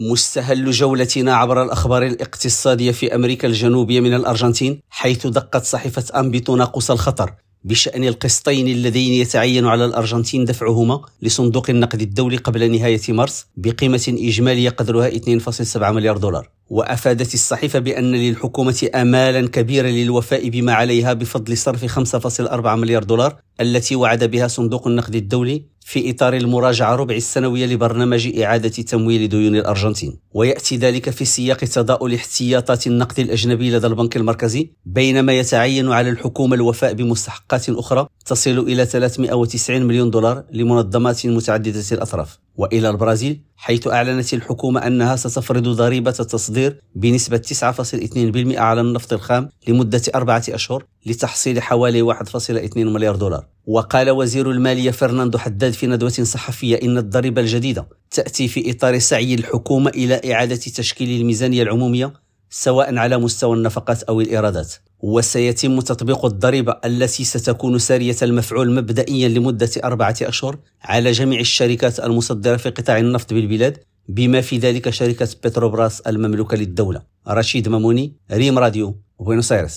مستهل جولتنا عبر الأخبار الاقتصادية في أمريكا الجنوبية من الأرجنتين حيث دقت صحيفة أنبي تناقص الخطر بشأن القسطين اللذين يتعين على الأرجنتين دفعهما لصندوق النقد الدولي قبل نهاية مارس بقيمة إجمالية قدرها 2.7 مليار دولار. وأفادت الصحيفة بأن للحكومة آمالا كبيرة للوفاء بما عليها بفضل صرف 5.4 مليار دولار التي وعد بها صندوق النقد الدولي في إطار المراجعة ربع السنوية لبرنامج إعادة تمويل ديون الأرجنتين. ويأتي ذلك في سياق تضاؤل احتياطات النقد الأجنبي لدى البنك المركزي بينما يتعين على الحكومة الوفاء بمستحقات أخرى تصل إلى 390 مليون دولار لمنظمات متعددة الأطراف. وإلى البرازيل حيث أعلنت الحكومة أنها ستفرض ضريبة التصدير بنسبة 9.2% على النفط الخام لمدة أربعة أشهر لتحصيل حوالي 1.2 مليار دولار. وقال وزير المالية فرناندو حداد في ندوة صحفية إن الضريبة الجديدة تأتي في إطار سعي الحكومة إلى إعادة تشكيل الميزانية العمومية سواء على مستوى النفقات أو الإيرادات. وسيتم تطبيق الضريبة التي ستكون سارية المفعول مبدئيا لمدة أربعة أشهر على جميع الشركات المصدرة في قطاع النفط بالبلاد بما في ذلك شركة بتروبراس المملوكة للدولة. رشيد ماموني ريم راديو بوينوس ايرس